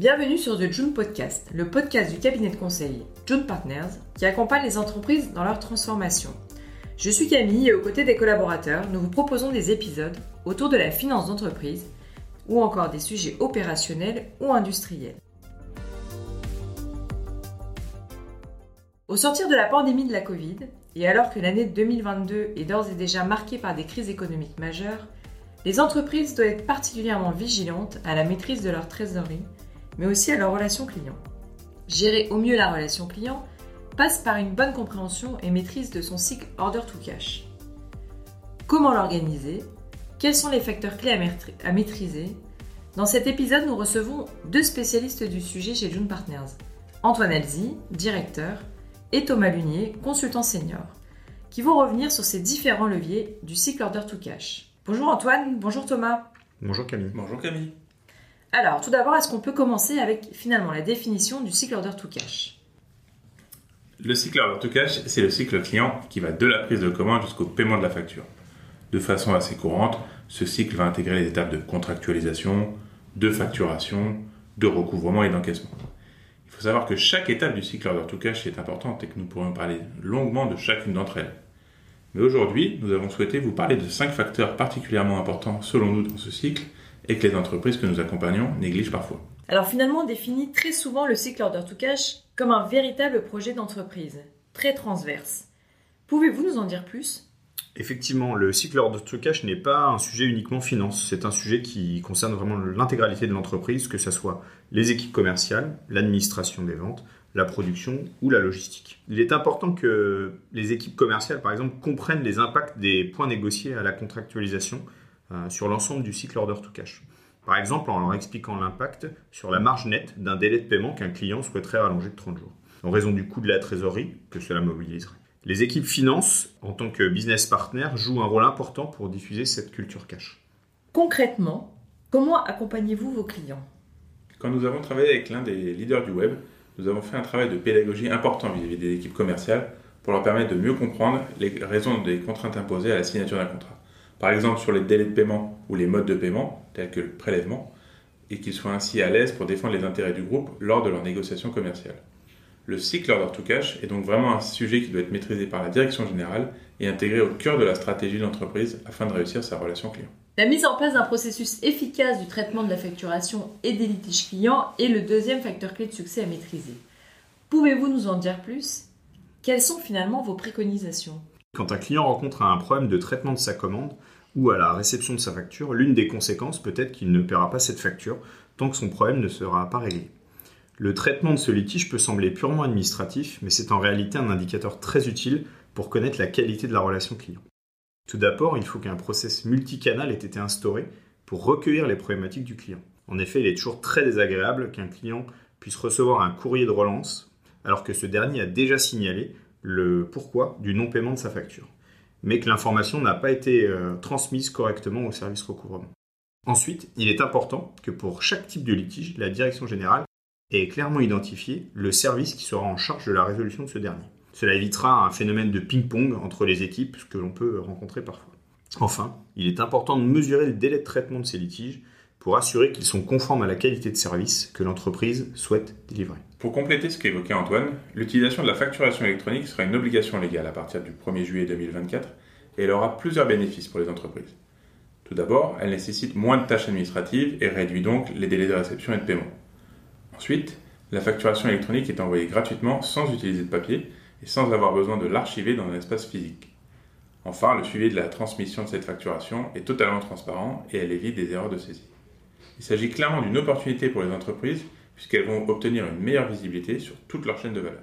Bienvenue sur The June Podcast, le podcast du cabinet de conseil June Partners qui accompagne les entreprises dans leur transformation. Je suis Camille et aux côtés des collaborateurs, nous vous proposons des épisodes autour de la finance d'entreprise ou encore des sujets opérationnels ou industriels. Au sortir de la pandémie de la Covid, et alors que l'année 2022 est d'ores et déjà marquée par des crises économiques majeures, les entreprises doivent être particulièrement vigilantes à la maîtrise de leur trésorerie mais aussi à leur relation client. Gérer au mieux la relation client passe par une bonne compréhension et maîtrise de son cycle order to cash. Comment l'organiser? Quels sont les facteurs clés à maîtriser? Dans cet épisode, nous recevons deux spécialistes du sujet chez June Partners. Antoine Elzy, directeur, et Thomas Lunier, consultant senior, qui vont revenir sur ces différents leviers du cycle order to cash. Bonjour Antoine, bonjour Thomas. Bonjour Camille. Bonjour Camille. Alors, tout d'abord, est-ce qu'on peut commencer avec finalement la définition du cycle order to cash? Le cycle order to cash, c'est le cycle client qui va de la prise de commande jusqu'au paiement de la facture. De façon assez courante, ce cycle va intégrer les étapes de contractualisation, de facturation, de recouvrement et d'encaissement. Il faut savoir que chaque étape du cycle order to cash est importante et que nous pourrions parler longuement de chacune d'entre elles. Mais aujourd'hui, nous avons souhaité vous parler de cinq facteurs particulièrement importants selon nous dans ce cycle et que les entreprises que nous accompagnons négligent parfois. Alors finalement, on définit très souvent le cycle order to cash comme un véritable projet d'entreprise, très transverse. Pouvez-vous nous en dire plus? Effectivement, le cycle order to cash n'est pas un sujet uniquement finance, c'est un sujet qui concerne vraiment l'intégralité de l'entreprise, que ce soit les équipes commerciales, l'administration des ventes, la production ou la logistique. Il est important que les équipes commerciales, par exemple, comprennent les impacts des points négociés à la contractualisation euh, sur l'ensemble du cycle order to cash. Par exemple, en leur expliquant l'impact sur la marge nette d'un délai de paiement qu'un client souhaiterait rallonger de 30 jours, en raison du coût de la trésorerie que cela mobiliserait. Les équipes finance, en tant que business partner, jouent un rôle important pour diffuser cette culture cash. Concrètement, comment accompagnez-vous vos clients? Quand nous avons travaillé avec l'un des leaders du web, nous avons fait un travail de pédagogie important vis-à-vis des équipes commerciales pour leur permettre de mieux comprendre les raisons des contraintes imposées à la signature d'un contrat par exemple sur les délais de paiement ou les modes de paiement, tels que le prélèvement, et qu'ils soient ainsi à l'aise pour défendre les intérêts du groupe lors de leurs négociations commerciales. Le cycle order to cash est donc vraiment un sujet qui doit être maîtrisé par la direction générale et intégré au cœur de la stratégie d'entreprise afin de réussir sa relation client. La mise en place d'un processus efficace du traitement de la facturation et des litiges clients est le deuxième facteur clé de succès à maîtriser. Pouvez-vous nous en dire plus? Quelles sont finalement vos préconisations? Quand un client rencontre un problème de traitement de sa commande, ou à la réception de sa facture, l'une des conséquences peut être qu'il ne paiera pas cette facture tant que son problème ne sera pas réglé. Le traitement de ce litige peut sembler purement administratif, mais c'est en réalité un indicateur très utile pour connaître la qualité de la relation client. Tout d'abord, il faut qu'un process multicanal ait été instauré pour recueillir les problématiques du client. En effet, il est toujours très désagréable qu'un client puisse recevoir un courrier de relance alors que ce dernier a déjà signalé le pourquoi du non-paiement de sa facture mais que l'information n'a pas été euh, transmise correctement au service recouvrement. Ensuite, il est important que pour chaque type de litige, la direction générale ait clairement identifié le service qui sera en charge de la résolution de ce dernier. Cela évitera un phénomène de ping-pong entre les équipes que l'on peut rencontrer parfois. Enfin, il est important de mesurer le délai de traitement de ces litiges pour assurer qu'ils sont conformes à la qualité de service que l'entreprise souhaite délivrer. Pour compléter ce qu'évoquait Antoine, l'utilisation de la facturation électronique sera une obligation légale à partir du 1er juillet 2024 et elle aura plusieurs bénéfices pour les entreprises. Tout d'abord, elle nécessite moins de tâches administratives et réduit donc les délais de réception et de paiement. Ensuite, la facturation électronique est envoyée gratuitement sans utiliser de papier et sans avoir besoin de l'archiver dans un espace physique. Enfin, le suivi de la transmission de cette facturation est totalement transparent et elle évite des erreurs de saisie. Il s'agit clairement d'une opportunité pour les entreprises puisqu'elles vont obtenir une meilleure visibilité sur toute leur chaîne de valeur.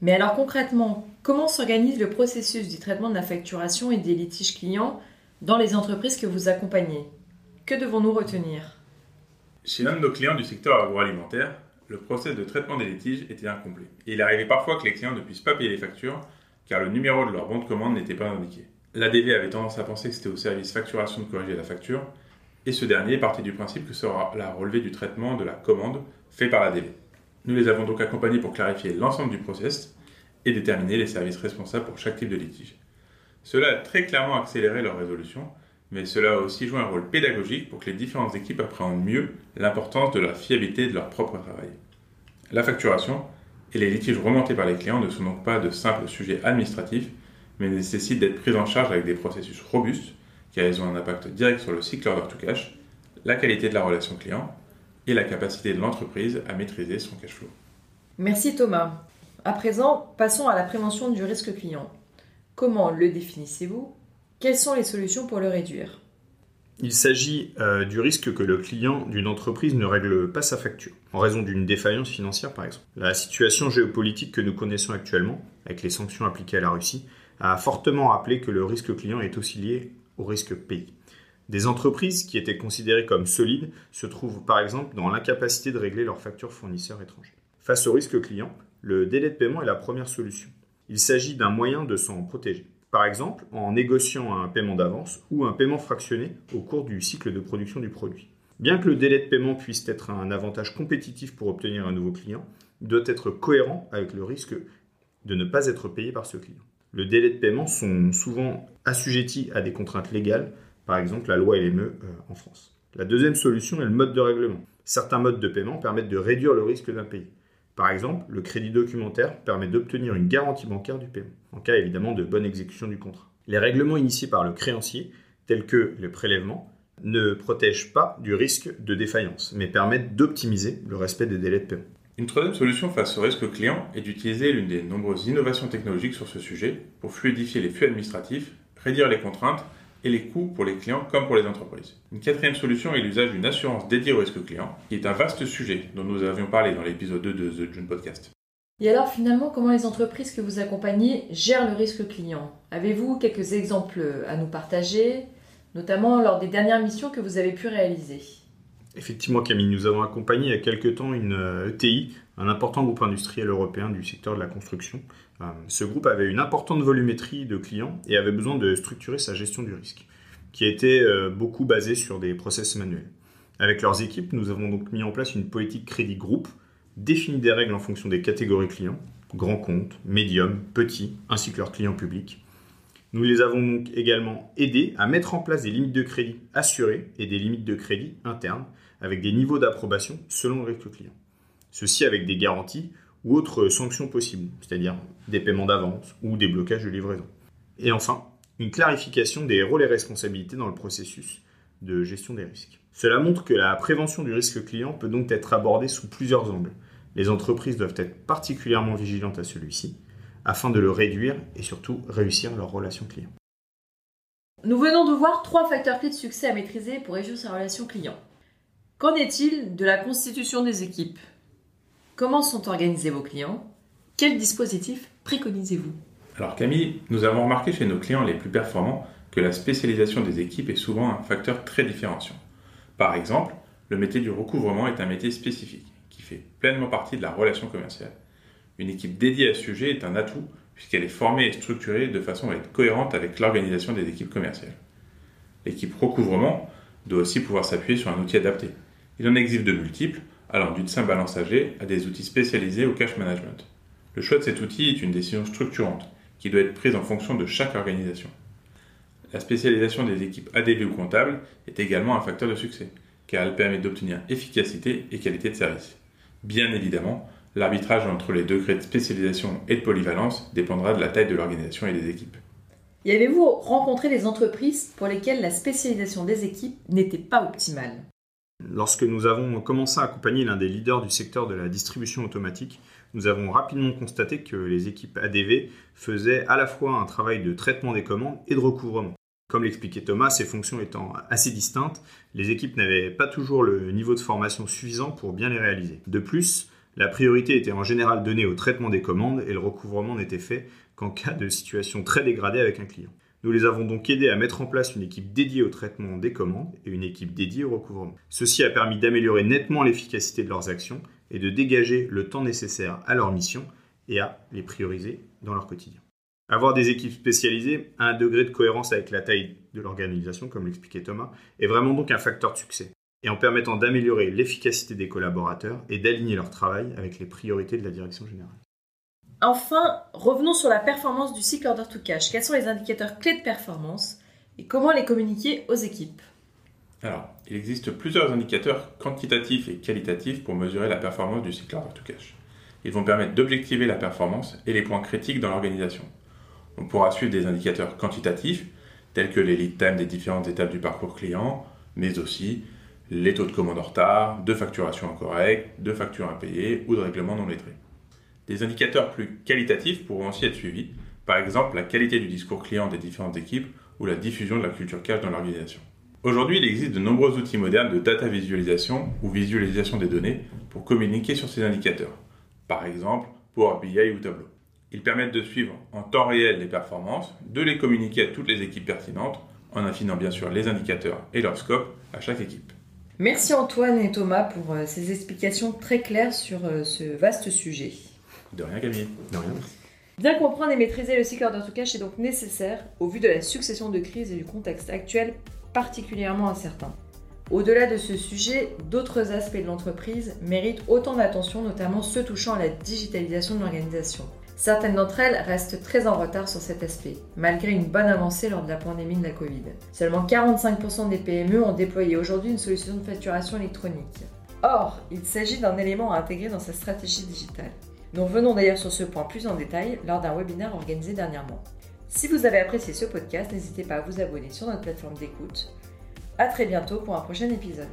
Mais alors concrètement, comment s'organise le processus du traitement de la facturation et des litiges clients dans les entreprises que vous accompagnez? Que devons-nous retenir? Chez l'un de nos clients du secteur agroalimentaire, le processus de traitement des litiges était incomplet. Et il arrivait parfois que les clients ne puissent pas payer les factures car le numéro de leur bon de commande n'était pas indiqué. L'ADV avait tendance à penser que c'était au service facturation de corriger la facture et ce dernier partait du principe que sera la relevée du traitement de la commande fait par la DV. Nous les avons donc accompagnés pour clarifier l'ensemble du process et déterminer les services responsables pour chaque type de litige. Cela a très clairement accéléré leur résolution, mais cela a aussi joué un rôle pédagogique pour que les différentes équipes appréhendent mieux l'importance de la fiabilité de leur propre travail. La facturation et les litiges remontés par les clients ne sont donc pas de simples sujets administratifs, mais nécessitent d'être pris en charge avec des processus robustes, car ils ont un impact direct sur le cycle order to cash, la qualité de la relation client et la capacité de l'entreprise à maîtriser son cash flow. Merci Thomas. À présent, passons à la prévention du risque client. Comment le définissez-vous? Quelles sont les solutions pour le réduire? Il s'agit euh, du risque que le client d'une entreprise ne règle pas sa facture, en raison d'une défaillance financière par exemple. La situation géopolitique que nous connaissons actuellement, avec les sanctions appliquées à la Russie, a fortement rappelé que le risque client est aussi lié au risque pays. Des entreprises qui étaient considérées comme solides se trouvent par exemple dans l'incapacité de régler leurs factures fournisseurs étrangers. Face au risque client, le délai de paiement est la première solution. Il s'agit d'un moyen de s'en protéger. Par exemple, en négociant un paiement d'avance ou un paiement fractionné au cours du cycle de production du produit. Bien que le délai de paiement puisse être un avantage compétitif pour obtenir un nouveau client, il doit être cohérent avec le risque de ne pas être payé par ce client. Le délai de paiement sont souvent assujettis à des contraintes légales, par exemple la loi LME euh, en France. La deuxième solution est le mode de règlement. Certains modes de paiement permettent de réduire le risque d'impayé. Par exemple, le crédit documentaire permet d'obtenir une garantie bancaire du paiement, en cas évidemment de bonne exécution du contrat. Les règlements initiés par le créancier, tels que le prélèvement, ne protègent pas du risque de défaillance, mais permettent d'optimiser le respect des délais de paiement. Une troisième solution face au risque client est d'utiliser l'une des nombreuses innovations technologiques sur ce sujet pour fluidifier les flux administratifs, réduire les contraintes et les coûts pour les clients comme pour les entreprises. Une quatrième solution est l'usage d'une assurance dédiée au risque client, qui est un vaste sujet dont nous avions parlé dans l'épisode 2 de The June Podcast. Et alors finalement, comment les entreprises que vous accompagnez gèrent le risque client? Avez-vous quelques exemples à nous partager, notamment lors des dernières missions que vous avez pu réaliser? Effectivement, Camille, nous avons accompagné il y a quelques temps une ETI, euh, e un important groupe industriel européen du secteur de la construction. Euh, ce groupe avait une importante volumétrie de clients et avait besoin de structurer sa gestion du risque, qui était euh, beaucoup basée sur des process manuels. Avec leurs équipes, nous avons donc mis en place une politique crédit groupe, défini des règles en fonction des catégories clients, grands comptes, médium, petits, ainsi que leurs clients publics. Nous les avons donc également aidés à mettre en place des limites de crédit assurées et des limites de crédit internes avec des niveaux d'approbation selon le risque client. Ceci avec des garanties ou autres sanctions possibles, c'est-à-dire des paiements d'avance ou des blocages de livraison. Et enfin, une clarification des rôles et responsabilités dans le processus de gestion des risques. Cela montre que la prévention du risque client peut donc être abordée sous plusieurs angles. Les entreprises doivent être particulièrement vigilantes à celui-ci afin de le réduire et surtout réussir leur relation client. Nous venons de voir trois facteurs clés de succès à maîtriser pour réussir sa relation client. Qu'en est-il de la constitution des équipes? Comment sont organisés vos clients? Quel dispositif préconisez-vous? Alors Camille, nous avons remarqué chez nos clients les plus performants que la spécialisation des équipes est souvent un facteur très différenciant. Par exemple, le métier du recouvrement est un métier spécifique qui fait pleinement partie de la relation commerciale. Une équipe dédiée à ce sujet est un atout puisqu'elle est formée et structurée de façon à être cohérente avec l'organisation des équipes commerciales. L'équipe recouvrement doit aussi pouvoir s'appuyer sur un outil adapté. Il en existe de multiples, allant d'une simple balance à des outils spécialisés au cash management. Le choix de cet outil est une décision structurante qui doit être prise en fonction de chaque organisation. La spécialisation des équipes ADV ou comptables est également un facteur de succès, car elle permet d'obtenir efficacité et qualité de service. Bien évidemment, l'arbitrage entre les degrés de spécialisation et de polyvalence dépendra de la taille de l'organisation et des équipes. Y avez-vous rencontré des entreprises pour lesquelles la spécialisation des équipes n'était pas optimale? Lorsque nous avons commencé à accompagner l'un des leaders du secteur de la distribution automatique, nous avons rapidement constaté que les équipes ADV faisaient à la fois un travail de traitement des commandes et de recouvrement. Comme l'expliquait Thomas, ces fonctions étant assez distinctes, les équipes n'avaient pas toujours le niveau de formation suffisant pour bien les réaliser. De plus, la priorité était en général donnée au traitement des commandes et le recouvrement n'était fait qu'en cas de situation très dégradée avec un client. Nous les avons donc aidés à mettre en place une équipe dédiée au traitement des commandes et une équipe dédiée au recouvrement. Ceci a permis d'améliorer nettement l'efficacité de leurs actions et de dégager le temps nécessaire à leur mission et à les prioriser dans leur quotidien. Avoir des équipes spécialisées à un degré de cohérence avec la taille de l'organisation, comme l'expliquait Thomas, est vraiment donc un facteur de succès, et en permettant d'améliorer l'efficacité des collaborateurs et d'aligner leur travail avec les priorités de la direction générale. Enfin, revenons sur la performance du cycle order to cash. Quels sont les indicateurs clés de performance Et comment les communiquer aux équipes? Alors, il existe plusieurs indicateurs quantitatifs et qualitatifs pour mesurer la performance du cycle order to cash. Ils vont permettre d'objectiver la performance et les points critiques dans l'organisation. On pourra suivre des indicateurs quantitatifs, tels que les lead time des différentes étapes du parcours client, mais aussi les taux de commande en retard, de facturation incorrecte, de factures impayées ou de règlements non lettrés. Des indicateurs plus qualitatifs pourront aussi être suivis, par exemple la qualité du discours client des différentes équipes ou la diffusion de la culture cash dans l'organisation. Aujourd'hui, il existe de nombreux outils modernes de data visualisation ou visualisation des données pour communiquer sur ces indicateurs, par exemple Power BI ou Tableau. Ils permettent de suivre en temps réel les performances, de les communiquer à toutes les équipes pertinentes, en affinant bien sûr les indicateurs et leur scope à chaque équipe. Merci Antoine et Thomas pour euh, ces explications très claires sur euh, ce vaste sujet. De rien, Camille. De rien. Bien comprendre et maîtriser le cycle order to cash est donc nécessaire au vu de la succession de crises et du contexte actuel particulièrement incertain. Au-delà de ce sujet, d'autres aspects de l'entreprise méritent autant d'attention, notamment ceux touchant à la digitalisation de l'organisation. Certaines d'entre elles restent très en retard sur cet aspect, malgré une bonne avancée lors de la pandémie de la Covid. Seulement 45% des PME ont déployé aujourd'hui une solution de facturation électronique. Or, il s'agit d'un élément à intégrer dans sa stratégie digitale. Nous revenons d'ailleurs sur ce point plus en détail lors d'un webinaire organisé dernièrement. Si vous avez apprécié ce podcast, n'hésitez pas à vous abonner sur notre plateforme d'écoute. A très bientôt pour un prochain épisode.